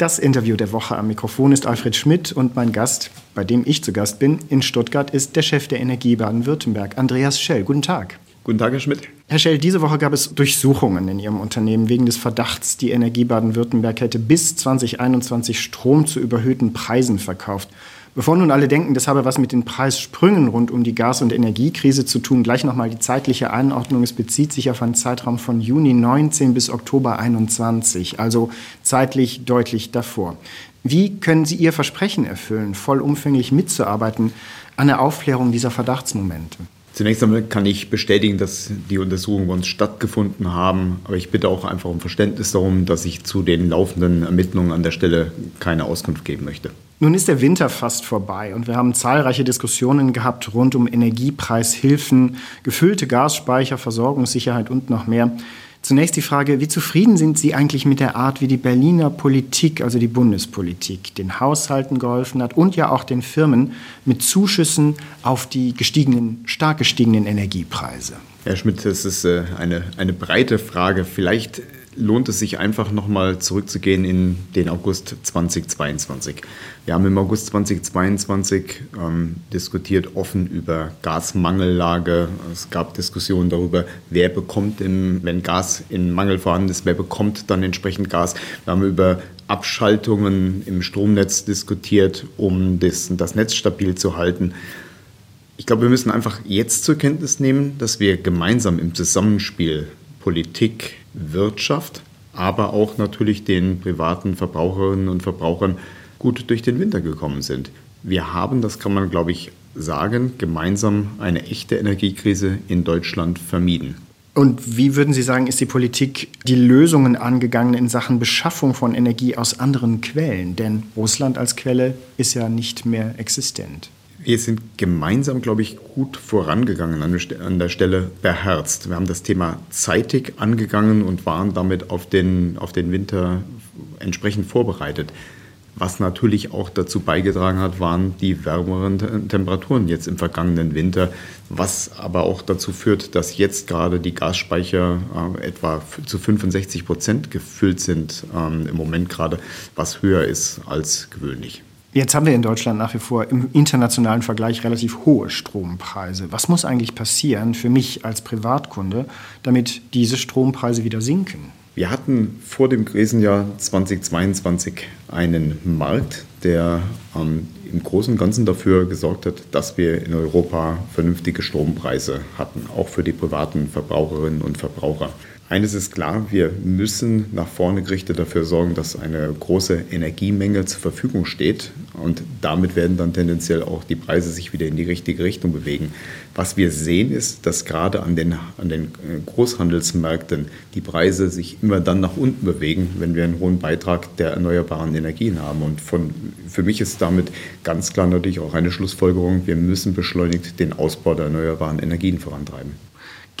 Das Interview der Woche am Mikrofon ist Alfred Schmidt und mein Gast, bei dem ich zu Gast bin, in Stuttgart, ist der Chef der Energie Baden-Württemberg, Andreas Schell. Guten Tag. Guten Tag, Herr Schmidt. Herr Schell, diese Woche gab es Durchsuchungen in Ihrem Unternehmen wegen des Verdachts, die Energie Baden-Württemberg hätte bis 2021 Strom zu überhöhten Preisen verkauft. Bevor nun alle denken, das habe was mit den Preissprüngen rund um die Gas- und Energiekrise zu tun, gleich nochmal die zeitliche Einordnung. Es bezieht sich auf einen Zeitraum von Juni 19 bis Oktober 21, also zeitlich deutlich davor. Wie können Sie Ihr Versprechen erfüllen, vollumfänglich mitzuarbeiten an der Aufklärung dieser Verdachtsmomente? Zunächst einmal kann ich bestätigen, dass die Untersuchungen bei uns stattgefunden haben, aber ich bitte auch einfach um Verständnis darum, dass ich zu den laufenden Ermittlungen an der Stelle keine Auskunft geben möchte. Nun ist der Winter fast vorbei und wir haben zahlreiche Diskussionen gehabt rund um Energiepreishilfen, gefüllte Gasspeicher, Versorgungssicherheit und noch mehr. Zunächst die Frage, wie zufrieden sind Sie eigentlich mit der Art, wie die Berliner Politik, also die Bundespolitik, den Haushalten geholfen hat und ja auch den Firmen mit Zuschüssen auf die gestiegenen, stark gestiegenen Energiepreise? Herr Schmidt, das ist äh, eine, eine breite Frage. Vielleicht lohnt es sich einfach nochmal zurückzugehen in den August 2022. Wir haben im August 2022 ähm, diskutiert offen über Gasmangellage. Es gab Diskussionen darüber, wer bekommt, im, wenn Gas in Mangel vorhanden ist, wer bekommt dann entsprechend Gas. Wir haben über Abschaltungen im Stromnetz diskutiert, um das, das Netz stabil zu halten. Ich glaube, wir müssen einfach jetzt zur Kenntnis nehmen, dass wir gemeinsam im Zusammenspiel Politik, Wirtschaft, aber auch natürlich den privaten Verbraucherinnen und Verbrauchern gut durch den Winter gekommen sind. Wir haben, das kann man, glaube ich, sagen, gemeinsam eine echte Energiekrise in Deutschland vermieden. Und wie würden Sie sagen, ist die Politik die Lösungen angegangen in Sachen Beschaffung von Energie aus anderen Quellen? Denn Russland als Quelle ist ja nicht mehr existent. Wir sind gemeinsam, glaube ich, gut vorangegangen an der Stelle beherzt. Wir haben das Thema zeitig angegangen und waren damit auf den, auf den Winter entsprechend vorbereitet. Was natürlich auch dazu beigetragen hat, waren die wärmeren Temperaturen jetzt im vergangenen Winter, was aber auch dazu führt, dass jetzt gerade die Gasspeicher äh, etwa zu 65 Prozent gefüllt sind, ähm, im Moment gerade, was höher ist als gewöhnlich. Jetzt haben wir in Deutschland nach wie vor im internationalen Vergleich relativ hohe Strompreise. Was muss eigentlich passieren für mich als Privatkunde, damit diese Strompreise wieder sinken? Wir hatten vor dem Krisenjahr 2022 einen Markt, der ähm, im Großen und Ganzen dafür gesorgt hat, dass wir in Europa vernünftige Strompreise hatten, auch für die privaten Verbraucherinnen und Verbraucher. Eines ist klar, wir müssen nach vorne gerichtet dafür sorgen, dass eine große Energiemenge zur Verfügung steht und damit werden dann tendenziell auch die Preise sich wieder in die richtige Richtung bewegen. Was wir sehen ist, dass gerade an den, an den Großhandelsmärkten die Preise sich immer dann nach unten bewegen, wenn wir einen hohen Beitrag der erneuerbaren Energien haben. Und von, für mich ist damit ganz klar natürlich auch eine Schlussfolgerung, wir müssen beschleunigt den Ausbau der erneuerbaren Energien vorantreiben.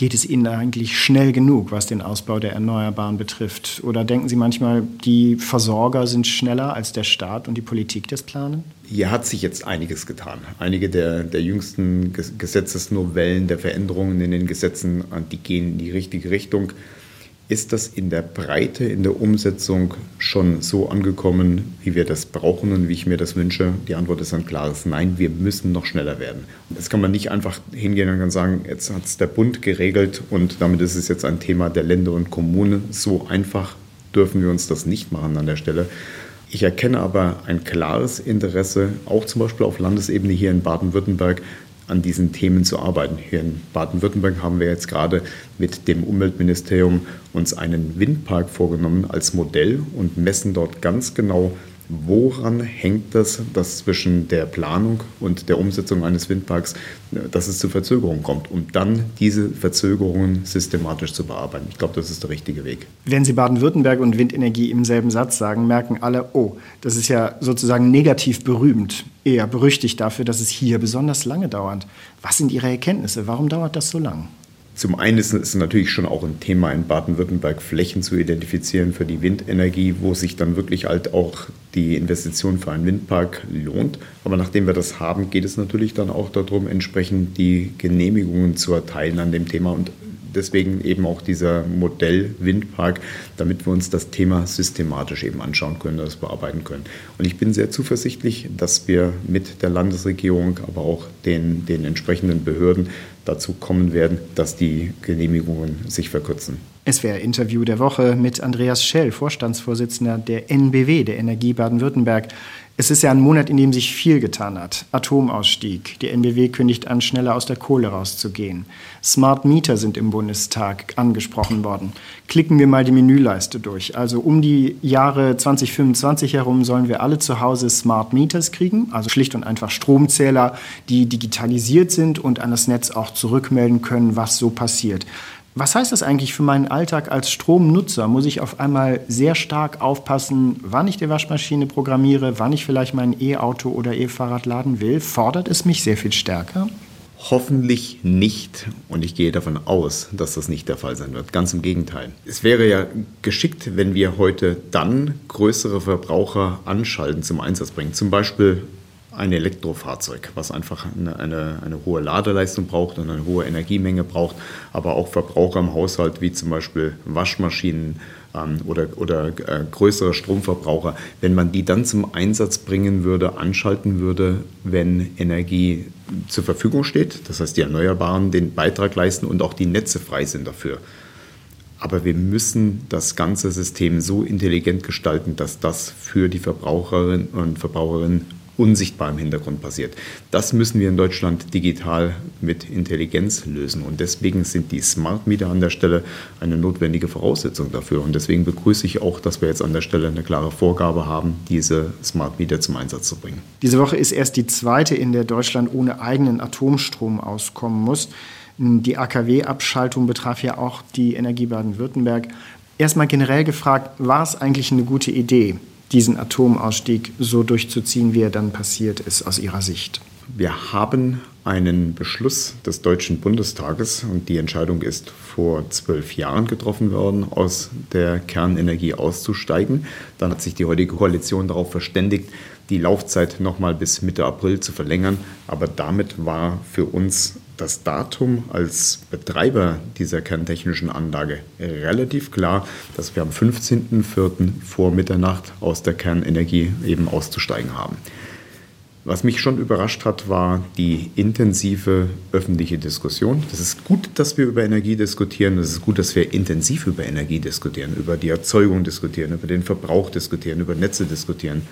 Geht es Ihnen eigentlich schnell genug, was den Ausbau der Erneuerbaren betrifft? Oder denken Sie manchmal, die Versorger sind schneller als der Staat und die Politik das planen? Hier hat sich jetzt einiges getan. Einige der, der jüngsten Gesetzesnovellen, der Veränderungen in den Gesetzen, die gehen in die richtige Richtung. Ist das in der Breite, in der Umsetzung schon so angekommen, wie wir das brauchen und wie ich mir das wünsche? Die Antwort ist ein klares Nein, wir müssen noch schneller werden. Und das kann man nicht einfach hingehen und sagen, jetzt hat es der Bund geregelt und damit ist es jetzt ein Thema der Länder und Kommunen. So einfach dürfen wir uns das nicht machen an der Stelle. Ich erkenne aber ein klares Interesse, auch zum Beispiel auf Landesebene hier in Baden-Württemberg, an diesen Themen zu arbeiten. Hier in Baden-Württemberg haben wir jetzt gerade mit dem Umweltministerium uns einen Windpark vorgenommen als Modell und messen dort ganz genau, Woran hängt das, dass zwischen der Planung und der Umsetzung eines Windparks, dass es zu Verzögerungen kommt, um dann diese Verzögerungen systematisch zu bearbeiten? Ich glaube, das ist der richtige Weg. Wenn Sie Baden-Württemberg und Windenergie im selben Satz sagen, merken alle, oh, das ist ja sozusagen negativ berühmt, eher berüchtigt dafür, dass es hier besonders lange dauert. Was sind Ihre Erkenntnisse? Warum dauert das so lang? Zum einen ist es natürlich schon auch ein Thema in Baden-Württemberg, Flächen zu identifizieren für die Windenergie, wo sich dann wirklich halt auch die Investition für einen Windpark lohnt. Aber nachdem wir das haben, geht es natürlich dann auch darum, entsprechend die Genehmigungen zu erteilen an dem Thema. Und deswegen eben auch dieser Modell Windpark, damit wir uns das Thema systematisch eben anschauen können, das bearbeiten können. Und ich bin sehr zuversichtlich, dass wir mit der Landesregierung, aber auch den, den entsprechenden Behörden dazu kommen werden, dass die Genehmigungen sich verkürzen. Es wäre Interview der Woche mit Andreas Schell, Vorstandsvorsitzender der NBW, der Energie Baden-Württemberg. Es ist ja ein Monat, in dem sich viel getan hat. Atomausstieg. Die NBW kündigt an, schneller aus der Kohle rauszugehen. Smart Meter sind im Bundestag angesprochen worden. Klicken wir mal die Menüleiste durch. Also um die Jahre 2025 herum sollen wir alle zu Hause Smart Meters kriegen, also schlicht und einfach Stromzähler, die digitalisiert sind und an das Netz auch zurückmelden können, was so passiert. Was heißt das eigentlich für meinen Alltag als Stromnutzer? Muss ich auf einmal sehr stark aufpassen, wann ich die Waschmaschine programmiere, wann ich vielleicht mein E-Auto oder E-Fahrrad laden will? Fordert es mich sehr viel stärker? Hoffentlich nicht. Und ich gehe davon aus, dass das nicht der Fall sein wird. Ganz im Gegenteil. Es wäre ja geschickt, wenn wir heute dann größere Verbraucher anschalten zum Einsatz bringen. Zum Beispiel ein Elektrofahrzeug, was einfach eine, eine, eine, hohe Ladeleistung braucht und eine hohe Energiemenge braucht, aber auch Verbraucher im Haushalt wie zum Beispiel Waschmaschinen ähm, oder, oder äh, größere Stromverbraucher, wenn man die dann zum Einsatz bringen würde, anschalten würde, wenn Energie zur Verfügung steht, das heißt die Erneuerbaren den Beitrag leisten und auch die Netze frei sind dafür. Aber wir müssen das ganze System so intelligent gestalten, dass das für die Verbraucherinnen und Verbraucherinnen unsichtbar im Hintergrund passiert. Das müssen wir in Deutschland digital mit Intelligenz lösen. Und deswegen sind die Smart Meter an der Stelle eine notwendige Voraussetzung dafür. Und deswegen begrüße ich auch, dass wir jetzt an der Stelle eine klare Vorgabe haben, diese Smart Meter zum Einsatz zu bringen. Diese Woche ist erst die zweite, in der Deutschland ohne eigenen Atomstrom auskommen muss. Die AKW-Abschaltung betraf ja auch die Energie Baden-Württemberg. Erstmal generell gefragt, war es eigentlich eine gute Idee, diesen Atomausstieg so durchzuziehen, wie er dann passiert ist aus Ihrer Sicht? Wir haben einen Beschluss des Deutschen Bundestages und die Entscheidung ist vor zwölf Jahren getroffen worden, aus der Kernenergie auszusteigen. Dann hat sich die heutige Koalition darauf verständigt, die Laufzeit nochmal bis Mitte April zu verlängern. Aber damit war für uns das Datum als Betreiber dieser kerntechnischen Anlage relativ klar, dass wir am 15.04. vor Mitternacht aus der Kernenergie eben auszusteigen haben. Was mich schon überrascht hat, war die intensive öffentliche Diskussion. Es ist gut, dass wir über Energie diskutieren. Es ist gut, dass wir intensiv über Energie diskutieren, über die Erzeugung diskutieren, über den Verbrauch diskutieren, über Netze diskutieren.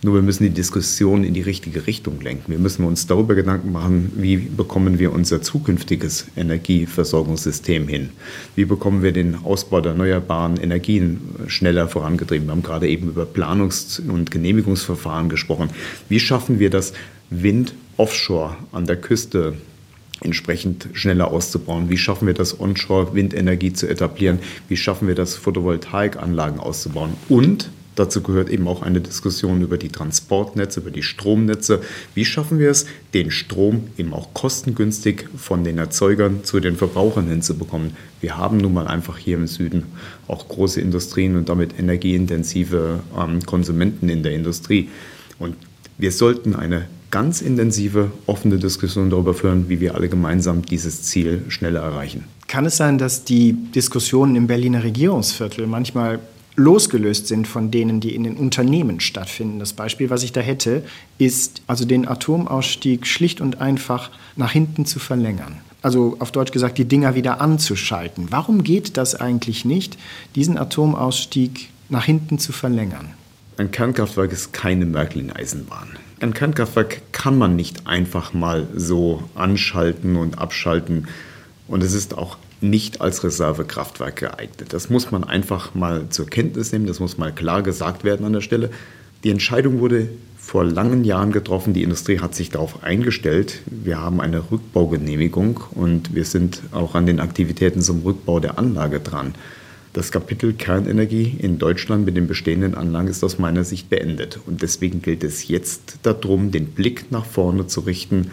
Nur wir müssen die Diskussion in die richtige Richtung lenken. Wir müssen uns darüber Gedanken machen, wie bekommen wir unser zukünftiges Energieversorgungssystem hin? Wie bekommen wir den Ausbau der erneuerbaren Energien schneller vorangetrieben? Wir haben gerade eben über Planungs- und Genehmigungsverfahren gesprochen. Wie schaffen wir das, Wind offshore an der Küste entsprechend schneller auszubauen? Wie schaffen wir das, Onshore-Windenergie zu etablieren? Wie schaffen wir das, Photovoltaikanlagen auszubauen? Und Dazu gehört eben auch eine Diskussion über die Transportnetze, über die Stromnetze. Wie schaffen wir es, den Strom eben auch kostengünstig von den Erzeugern zu den Verbrauchern hinzubekommen? Wir haben nun mal einfach hier im Süden auch große Industrien und damit energieintensive ähm, Konsumenten in der Industrie. Und wir sollten eine ganz intensive, offene Diskussion darüber führen, wie wir alle gemeinsam dieses Ziel schneller erreichen. Kann es sein, dass die Diskussionen im Berliner Regierungsviertel manchmal losgelöst sind von denen, die in den Unternehmen stattfinden. Das Beispiel, was ich da hätte, ist also den Atomausstieg schlicht und einfach nach hinten zu verlängern. Also auf Deutsch gesagt, die Dinger wieder anzuschalten. Warum geht das eigentlich nicht, diesen Atomausstieg nach hinten zu verlängern? Ein Kernkraftwerk ist keine Märklin-Eisenbahn. Ein Kernkraftwerk kann man nicht einfach mal so anschalten und abschalten. Und es ist auch nicht als Reservekraftwerk geeignet. Das muss man einfach mal zur Kenntnis nehmen, das muss mal klar gesagt werden an der Stelle. Die Entscheidung wurde vor langen Jahren getroffen, die Industrie hat sich darauf eingestellt. Wir haben eine Rückbaugenehmigung und wir sind auch an den Aktivitäten zum Rückbau der Anlage dran. Das Kapitel Kernenergie in Deutschland mit den bestehenden Anlagen ist aus meiner Sicht beendet. Und deswegen gilt es jetzt darum, den Blick nach vorne zu richten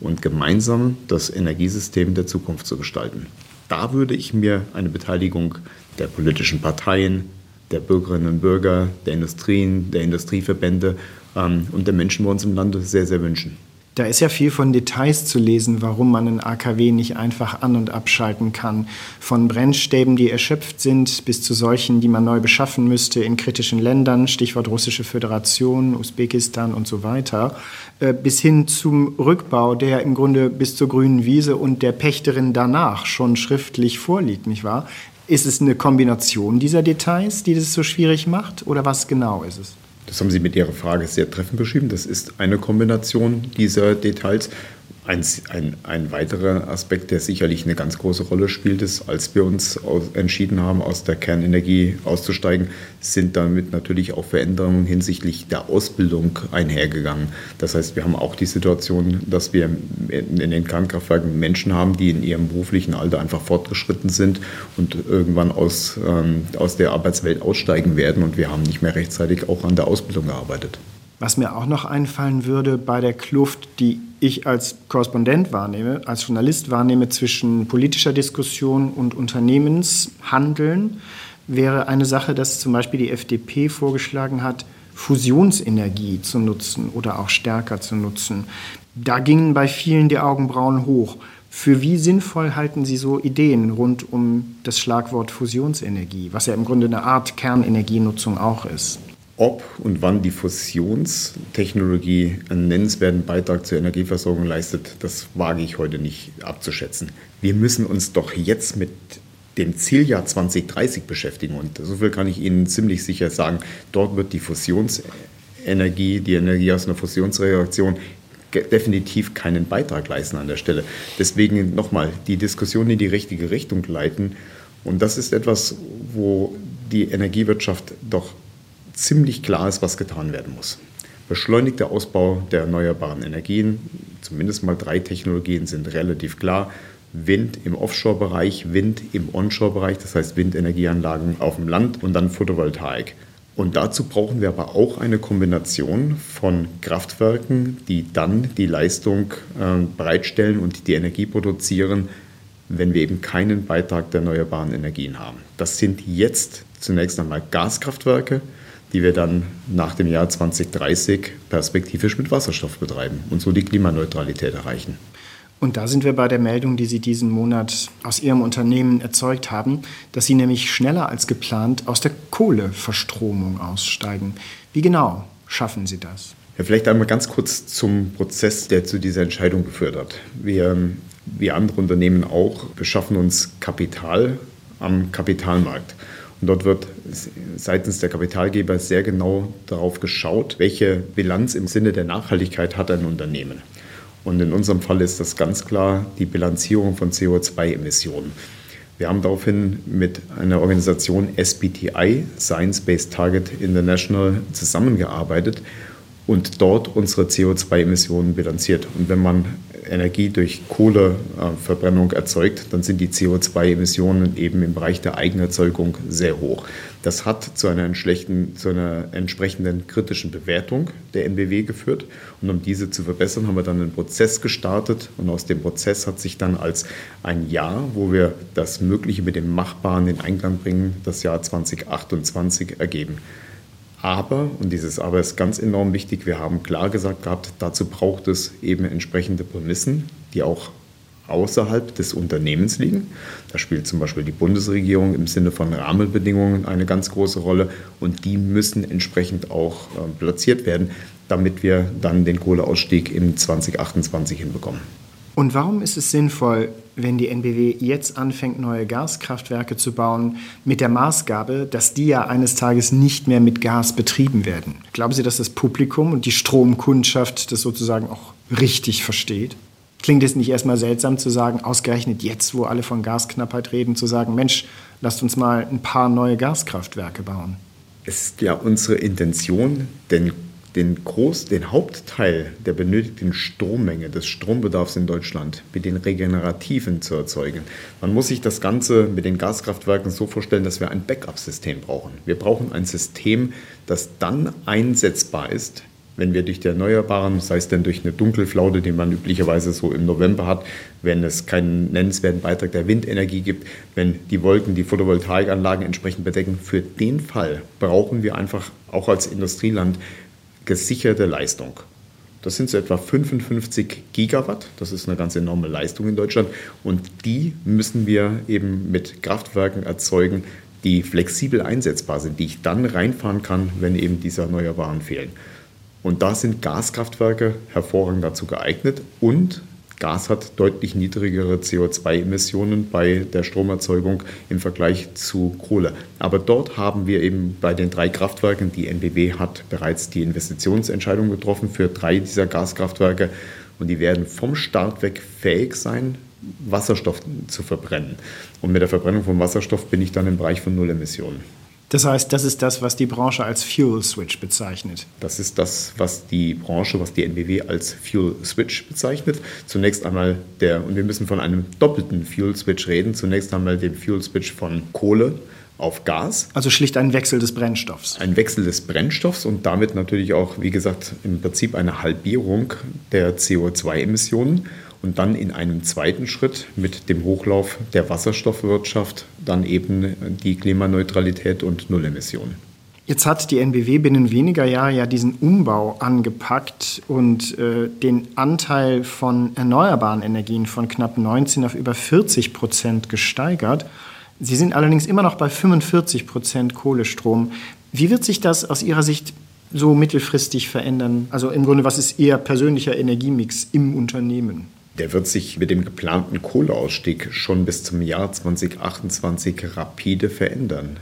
und gemeinsam das Energiesystem der Zukunft zu gestalten. Da würde ich mir eine Beteiligung der politischen Parteien, der Bürgerinnen und Bürger, der Industrien, der Industrieverbände ähm, und der Menschen bei uns im Lande sehr, sehr wünschen. Da ist ja viel von Details zu lesen, warum man ein AKW nicht einfach an- und abschalten kann. Von Brennstäben, die erschöpft sind, bis zu solchen, die man neu beschaffen müsste in kritischen Ländern, Stichwort Russische Föderation, Usbekistan und so weiter, äh, bis hin zum Rückbau, der im Grunde bis zur grünen Wiese und der Pächterin danach schon schriftlich vorliegt, nicht wahr? Ist es eine Kombination dieser Details, die das so schwierig macht, oder was genau ist es? Das haben Sie mit Ihrer Frage sehr treffend beschrieben. Das ist eine Kombination dieser Details. Ein, ein, ein, weiterer Aspekt, der sicherlich eine ganz große Rolle spielt, ist, als wir uns entschieden haben, aus der Kernenergie auszusteigen, sind damit natürlich auch Veränderungen hinsichtlich der Ausbildung einhergegangen. Das heißt, wir haben auch die Situation, dass wir in den Kernkraftwerken Menschen haben, die in ihrem beruflichen Alter einfach fortgeschritten sind und irgendwann aus, ähm, aus der Arbeitswelt aussteigen werden und wir haben nicht mehr rechtzeitig auch an der Ausbildung gearbeitet. Was mir auch noch einfallen würde bei der Kluft, die ich als Korrespondent wahrnehme, als Journalist wahrnehme zwischen politischer Diskussion und Unternehmenshandeln, wäre eine Sache, dass zum Beispiel die FDP vorgeschlagen hat, Fusionsenergie zu nutzen oder auch stärker zu nutzen. Da gingen bei vielen die Augenbrauen hoch. Für wie sinnvoll halten Sie so Ideen rund um das Schlagwort Fusionsenergie, was ja im Grunde eine Art Kernenergienutzung auch ist? Ob und wann die Fusionstechnologie einen nennenswerten Beitrag zur Energieversorgung leistet, das wage ich heute nicht abzuschätzen. Wir müssen uns doch jetzt mit dem Zieljahr 2030 beschäftigen. Und so viel kann ich Ihnen ziemlich sicher sagen. Dort wird die Fusionsenergie, die Energie aus einer Fusionsreaktion definitiv keinen Beitrag leisten an der Stelle. Deswegen nochmal die Diskussion in die richtige Richtung leiten. Und das ist etwas, wo die Energiewirtschaft doch ziemlich klar ist, was getan werden muss. Beschleunigter Ausbau der erneuerbaren Energien, zumindest mal drei Technologien sind relativ klar. Wind im Offshore-Bereich, Wind im Onshore-Bereich, das heißt Windenergieanlagen auf dem Land und dann Photovoltaik. Und dazu brauchen wir aber auch eine Kombination von Kraftwerken, die dann die Leistung äh, bereitstellen und die Energie produzieren, wenn wir eben keinen Beitrag der erneuerbaren Energien haben. Das sind jetzt zunächst einmal Gaskraftwerke, die wir dann nach dem Jahr 2030 perspektivisch mit Wasserstoff betreiben und so die Klimaneutralität erreichen. Und da sind wir bei der Meldung, die Sie diesen Monat aus Ihrem Unternehmen erzeugt haben, dass Sie nämlich schneller als geplant aus der Kohleverstromung aussteigen. Wie genau schaffen Sie das? Ja, vielleicht einmal ganz kurz zum Prozess, der zu dieser Entscheidung geführt hat. Wir, wie andere Unternehmen auch, beschaffen uns Kapital am Kapitalmarkt. Und dort wird seitens der Kapitalgeber sehr genau darauf geschaut, welche Bilanz im Sinne der Nachhaltigkeit hat ein Unternehmen. Und in unserem Fall ist das ganz klar die Bilanzierung von CO2-Emissionen. Wir haben daraufhin mit einer Organisation SBTI, Science Based Target International, zusammengearbeitet und dort unsere CO2-Emissionen bilanziert. Und wenn man Energie durch Kohleverbrennung erzeugt, dann sind die CO2-Emissionen eben im Bereich der Eigenerzeugung sehr hoch. Das hat zu einer, zu einer entsprechenden kritischen Bewertung der NBW geführt. Und um diese zu verbessern, haben wir dann einen Prozess gestartet. Und aus dem Prozess hat sich dann als ein Jahr, wo wir das Mögliche mit dem Machbaren in Einklang bringen, das Jahr 2028 ergeben. Aber, und dieses Aber ist ganz enorm wichtig, wir haben klar gesagt gehabt, dazu braucht es eben entsprechende Prämissen, die auch außerhalb des Unternehmens liegen. Da spielt zum Beispiel die Bundesregierung im Sinne von Rahmenbedingungen eine ganz große Rolle und die müssen entsprechend auch äh, platziert werden, damit wir dann den Kohleausstieg im 2028 hinbekommen. Und warum ist es sinnvoll, wenn die NBW jetzt anfängt, neue Gaskraftwerke zu bauen, mit der Maßgabe, dass die ja eines Tages nicht mehr mit Gas betrieben werden? Glauben Sie, dass das Publikum und die Stromkundschaft das sozusagen auch richtig versteht? Klingt es nicht erstmal seltsam zu sagen, ausgerechnet jetzt, wo alle von Gasknappheit reden, zu sagen, Mensch, lasst uns mal ein paar neue Gaskraftwerke bauen? Es ist ja unsere Intention, den den, Groß-, den Hauptteil der benötigten Strommenge des Strombedarfs in Deutschland mit den Regenerativen zu erzeugen. Man muss sich das Ganze mit den Gaskraftwerken so vorstellen, dass wir ein Backup-System brauchen. Wir brauchen ein System, das dann einsetzbar ist, wenn wir durch die Erneuerbaren, sei es denn durch eine Dunkelflaute, die man üblicherweise so im November hat, wenn es keinen nennenswerten Beitrag der Windenergie gibt, wenn die Wolken die Photovoltaikanlagen entsprechend bedecken, für den Fall brauchen wir einfach auch als Industrieland gesicherte Leistung. Das sind so etwa 55 Gigawatt. Das ist eine ganz enorme Leistung in Deutschland. Und die müssen wir eben mit Kraftwerken erzeugen, die flexibel einsetzbar sind, die ich dann reinfahren kann, wenn eben diese Erneuerbaren fehlen. Und da sind Gaskraftwerke hervorragend dazu geeignet und Gas hat deutlich niedrigere CO2-Emissionen bei der Stromerzeugung im Vergleich zu Kohle. Aber dort haben wir eben bei den drei Kraftwerken, die NBW hat bereits die Investitionsentscheidung getroffen für drei dieser Gaskraftwerke und die werden vom Start weg fähig sein, Wasserstoff zu verbrennen. Und mit der Verbrennung von Wasserstoff bin ich dann im Bereich von Null Emissionen. Das heißt, das ist das, was die Branche als Fuel Switch bezeichnet. Das ist das, was die Branche, was die NBW als Fuel Switch bezeichnet. Zunächst einmal der, und wir müssen von einem doppelten Fuel Switch reden. Zunächst einmal den Fuel Switch von Kohle auf Gas. Also schlicht ein Wechsel des Brennstoffs. Ein Wechsel des Brennstoffs und damit natürlich auch, wie gesagt, im Prinzip eine Halbierung der CO2-Emissionen und dann in einem zweiten Schritt mit dem Hochlauf der Wasserstoffwirtschaft dann eben die Klimaneutralität und Nullemissionen. Jetzt hat die NBW binnen weniger Jahre ja diesen Umbau angepackt und äh, den Anteil von erneuerbaren Energien von knapp 19 auf über 40 Prozent gesteigert. Sie sind allerdings immer noch bei 45 Prozent Kohlestrom. Wie wird sich das aus Ihrer Sicht so mittelfristig verändern? Also im Grunde, was ist Ihr persönlicher Energiemix im Unternehmen? Der wird sich mit dem geplanten Kohleausstieg schon bis zum Jahr 2028 rapide verändern.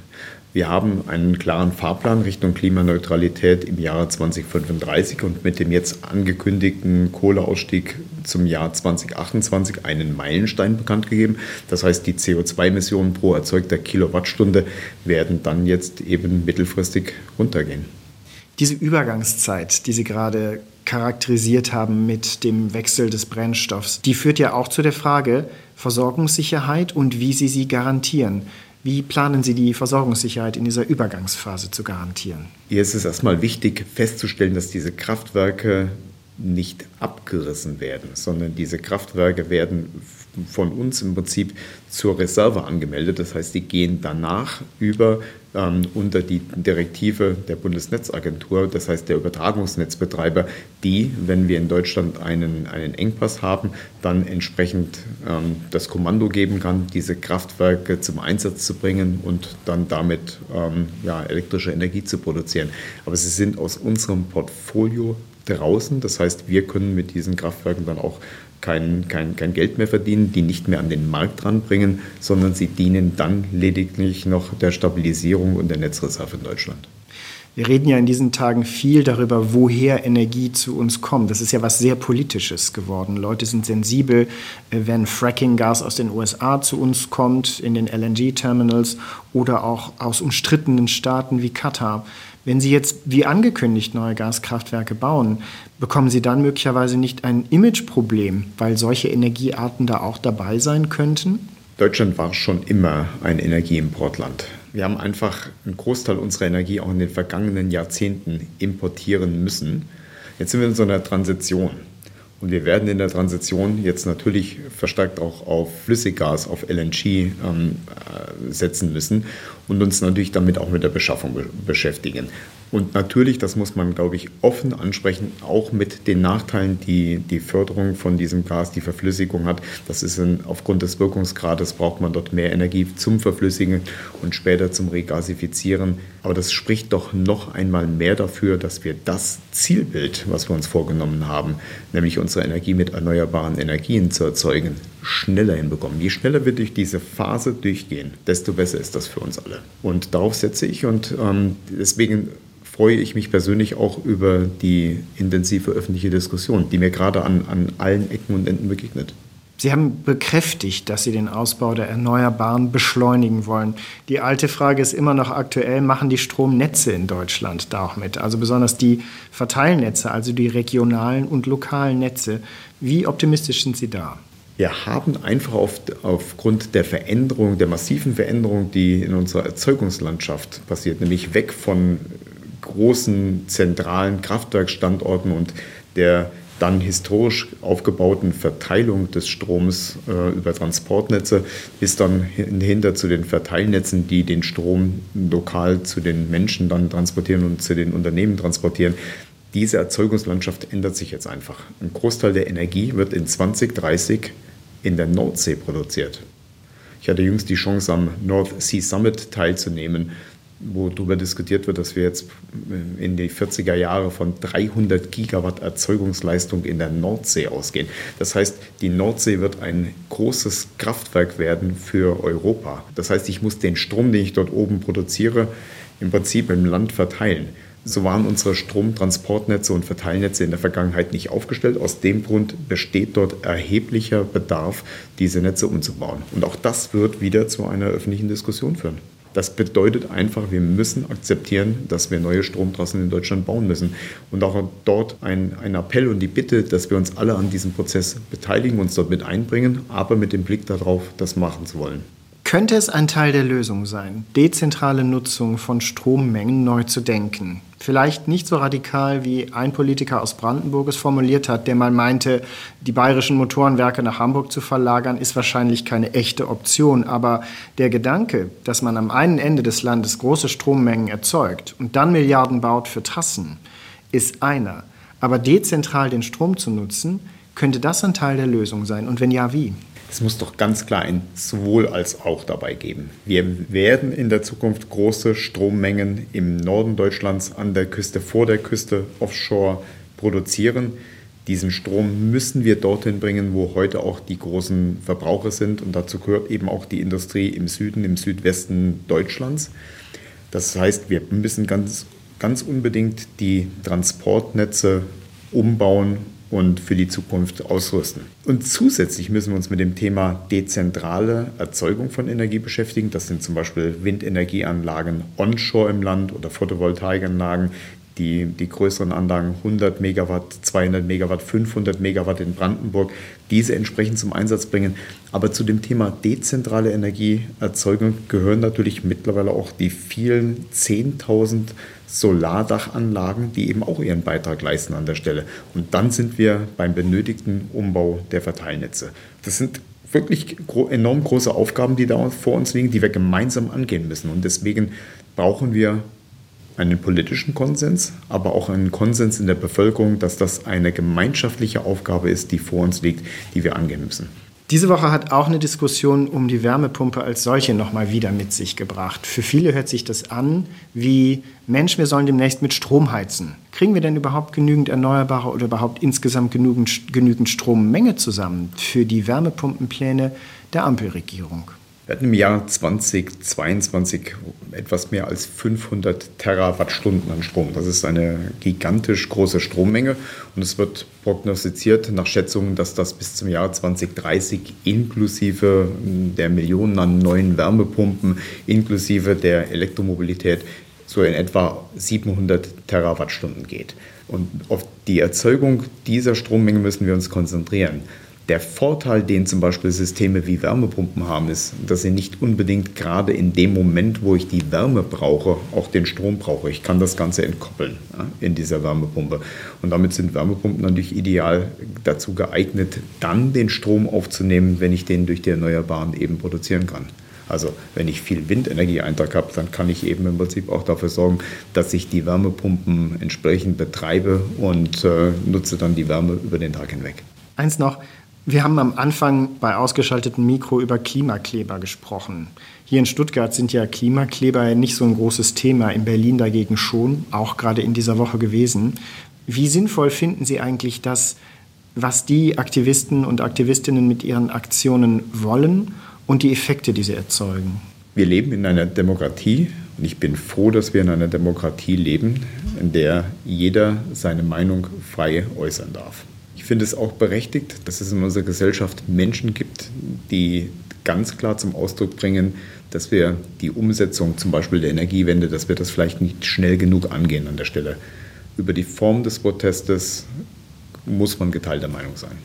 Wir haben einen klaren Fahrplan Richtung Klimaneutralität im Jahr 2035 und mit dem jetzt angekündigten Kohleausstieg zum Jahr 2028 einen Meilenstein bekannt gegeben. Das heißt, die CO2-Emissionen pro erzeugter Kilowattstunde werden dann jetzt eben mittelfristig runtergehen. Diese Übergangszeit, die Sie gerade charakterisiert haben mit dem Wechsel des Brennstoffs, die führt ja auch zu der Frage Versorgungssicherheit und wie Sie sie garantieren. Wie planen Sie die Versorgungssicherheit in dieser Übergangsphase zu garantieren? Hier ist es erstmal wichtig festzustellen, dass diese Kraftwerke nicht abgerissen werden, sondern diese Kraftwerke werden von uns im Prinzip zur Reserve angemeldet. Das heißt, die gehen danach über ähm, unter die Direktive der Bundesnetzagentur, das heißt der Übertragungsnetzbetreiber, die, wenn wir in Deutschland einen, einen Engpass haben, dann entsprechend ähm, das Kommando geben kann, diese Kraftwerke zum Einsatz zu bringen und dann damit ähm, ja, elektrische Energie zu produzieren. Aber sie sind aus unserem Portfolio draußen. Das heißt, wir können mit diesen Kraftwerken dann auch kein, kein, kein Geld mehr verdienen, die nicht mehr an den Markt ranbringen, sondern sie dienen dann lediglich noch der Stabilisierung und der Netzreserve in Deutschland. Wir reden ja in diesen Tagen viel darüber, woher Energie zu uns kommt. Das ist ja was sehr Politisches geworden. Leute sind sensibel, äh, wenn Fracking-Gas aus den USA zu uns kommt, in den LNG-Terminals oder auch aus umstrittenen Staaten wie Katar. Wenn Sie jetzt wie angekündigt neue Gaskraftwerke bauen, bekommen Sie dann möglicherweise nicht ein Imageproblem, weil solche Energiearten da auch dabei sein könnten? Deutschland war schon immer ein Energieimportland. Wir haben einfach einen Großteil unserer Energie auch in den vergangenen Jahrzehnten importieren müssen. Jetzt sind wir in so einer Transition. Und wir werden in der Transition jetzt natürlich verstärkt auch auf Flüssiggas, auf LNG ähm, äh, setzen müssen und uns natürlich damit auch mit der Beschaffung be beschäftigen. Und natürlich, das muss man, glaube ich, offen ansprechen, auch mit den Nachteilen, die die Förderung von diesem Gas, die Verflüssigung hat. Das ist ein, aufgrund des Wirkungsgrades braucht man dort mehr Energie zum Verflüssigen und später zum Regasifizieren. Aber das spricht doch noch einmal mehr dafür, dass wir das Zielbild, was wir uns vorgenommen haben, nämlich unsere Energie mit erneuerbaren Energien zu erzeugen, schneller hinbekommen. Je schneller wir durch diese Phase durchgehen, desto besser ist das für uns alle. Und darauf setze ich und ähm, deswegen freue ich mich persönlich auch über die intensive öffentliche Diskussion, die mir gerade an, an allen Ecken und Enden begegnet. Sie haben bekräftigt, dass Sie den Ausbau der Erneuerbaren beschleunigen wollen. Die alte Frage ist immer noch aktuell, machen die Stromnetze in Deutschland da auch mit? Also besonders die Verteilnetze, also die regionalen und lokalen Netze. Wie optimistisch sind Sie da? Wir haben einfach auf, aufgrund der Veränderung, der massiven Veränderung, die in unserer Erzeugungslandschaft passiert, nämlich weg von großen zentralen Kraftwerkstandorten und der dann historisch aufgebauten Verteilung des Stroms äh, über Transportnetze bis dann hinter zu den Verteilnetzen, die den Strom lokal zu den Menschen dann transportieren und zu den Unternehmen transportieren. diese Erzeugungslandschaft ändert sich jetzt einfach. Ein Großteil der Energie wird in 2030 in der Nordsee produziert. Ich hatte jüngst die Chance, am North Sea Summit teilzunehmen, wo darüber diskutiert wird, dass wir jetzt in die 40er Jahre von 300 Gigawatt Erzeugungsleistung in der Nordsee ausgehen. Das heißt, die Nordsee wird ein großes Kraftwerk werden für Europa. Das heißt, ich muss den Strom, den ich dort oben produziere, im Prinzip im Land verteilen. So waren unsere Stromtransportnetze und Verteilnetze in der Vergangenheit nicht aufgestellt. Aus dem Grund besteht dort erheblicher Bedarf, diese Netze umzubauen. Und auch das wird wieder zu einer öffentlichen Diskussion führen. Das bedeutet einfach, wir müssen akzeptieren, dass wir neue Stromtrassen in Deutschland bauen müssen. Und auch dort ein, ein Appell und die Bitte, dass wir uns alle an diesem Prozess beteiligen, uns dort mit einbringen, aber mit dem Blick darauf, das machen zu wollen. Könnte es ein Teil der Lösung sein, dezentrale Nutzung von Strommengen neu zu denken? Vielleicht nicht so radikal, wie ein Politiker aus Brandenburg es formuliert hat, der mal meinte, die bayerischen Motorenwerke nach Hamburg zu verlagern, ist wahrscheinlich keine echte Option. Aber der Gedanke, dass man am einen Ende des Landes große Strommengen erzeugt und dann Milliarden baut für Trassen, ist einer. Aber dezentral den Strom zu nutzen, könnte das ein Teil der Lösung sein? Und wenn ja, wie? Es muss doch ganz klar ein sowohl als auch dabei geben. Wir werden in der Zukunft große Strommengen im Norden Deutschlands an der Küste, vor der Küste, offshore produzieren. Diesen Strom müssen wir dorthin bringen, wo heute auch die großen Verbraucher sind. Und dazu gehört eben auch die Industrie im Süden, im Südwesten Deutschlands. Das heißt, wir müssen ganz, ganz unbedingt die Transportnetze umbauen und für die Zukunft ausrüsten. Und zusätzlich müssen wir uns mit dem Thema dezentrale Erzeugung von Energie beschäftigen. Das sind zum Beispiel Windenergieanlagen onshore im Land oder Photovoltaikanlagen, die, die größeren Anlagen 100 Megawatt, 200 Megawatt, 500 Megawatt in Brandenburg, diese entsprechend zum Einsatz bringen. Aber zu dem Thema dezentrale Energieerzeugung gehören natürlich mittlerweile auch die vielen 10.000 Solardachanlagen, die eben auch ihren Beitrag leisten an der Stelle. Und dann sind wir beim benötigten Umbau der Verteilnetze. Das sind wirklich enorm große Aufgaben, die da vor uns liegen, die wir gemeinsam angehen müssen. Und deswegen brauchen wir einen politischen Konsens, aber auch einen Konsens in der Bevölkerung, dass das eine gemeinschaftliche Aufgabe ist, die vor uns liegt, die wir angehen müssen. Diese Woche hat auch eine Diskussion um die Wärmepumpe als solche nochmal wieder mit sich gebracht. Für viele hört sich das an wie, Mensch, wir sollen demnächst mit Strom heizen. Kriegen wir denn überhaupt genügend Erneuerbare oder überhaupt insgesamt genügend, genügend Strommenge zusammen für die Wärmepumpenpläne der Ampelregierung? Wir hatten im Jahr 2022 etwas mehr als 500 Terawattstunden an Strom. Das ist eine gigantisch große Strommenge und es wird prognostiziert nach Schätzungen, dass das bis zum Jahr 2030 inklusive der Millionen an neuen Wärmepumpen, inklusive der Elektromobilität so in etwa 700 Terawattstunden geht. Und auf die Erzeugung dieser Strommenge müssen wir uns konzentrieren. Der Vorteil, den zum Beispiel Systeme wie Wärmepumpen haben, ist, dass sie nicht unbedingt gerade in dem Moment, wo ich die Wärme brauche, auch den Strom brauche. Ich kann das Ganze entkoppeln ja, in dieser Wärmepumpe. Und damit sind Wärmepumpen natürlich ideal dazu geeignet, dann den Strom aufzunehmen, wenn ich den durch die Erneuerbaren eben produzieren kann. Also wenn ich viel Windenergieeintrag habe, dann kann ich eben im Prinzip auch dafür sorgen, dass ich die Wärmepumpen entsprechend betreibe und äh, nutze dann die Wärme über den Tag hinweg. Eins noch, wir haben am Anfang bei ausgeschaltetem Mikro über Klimakleber gesprochen. Hier in Stuttgart sind ja Klimakleber nicht so ein großes Thema, in Berlin dagegen schon, auch gerade in dieser Woche gewesen. Wie sinnvoll finden Sie eigentlich das, was die Aktivisten und Aktivistinnen mit ihren Aktionen wollen und die Effekte, die sie erzeugen? Wir leben in einer Demokratie und ich bin froh, dass wir in einer Demokratie leben, in der jeder seine Meinung frei äußern darf finde es auch berechtigt, dass es in unserer Gesellschaft Menschen gibt, die ganz klar zum Ausdruck bringen, dass wir die Umsetzung zum Beispiel der Energiewende, dass wir das vielleicht nicht schnell genug angehen an der Stelle. Über die Form des Protestes muss man geteilter Meinung sein.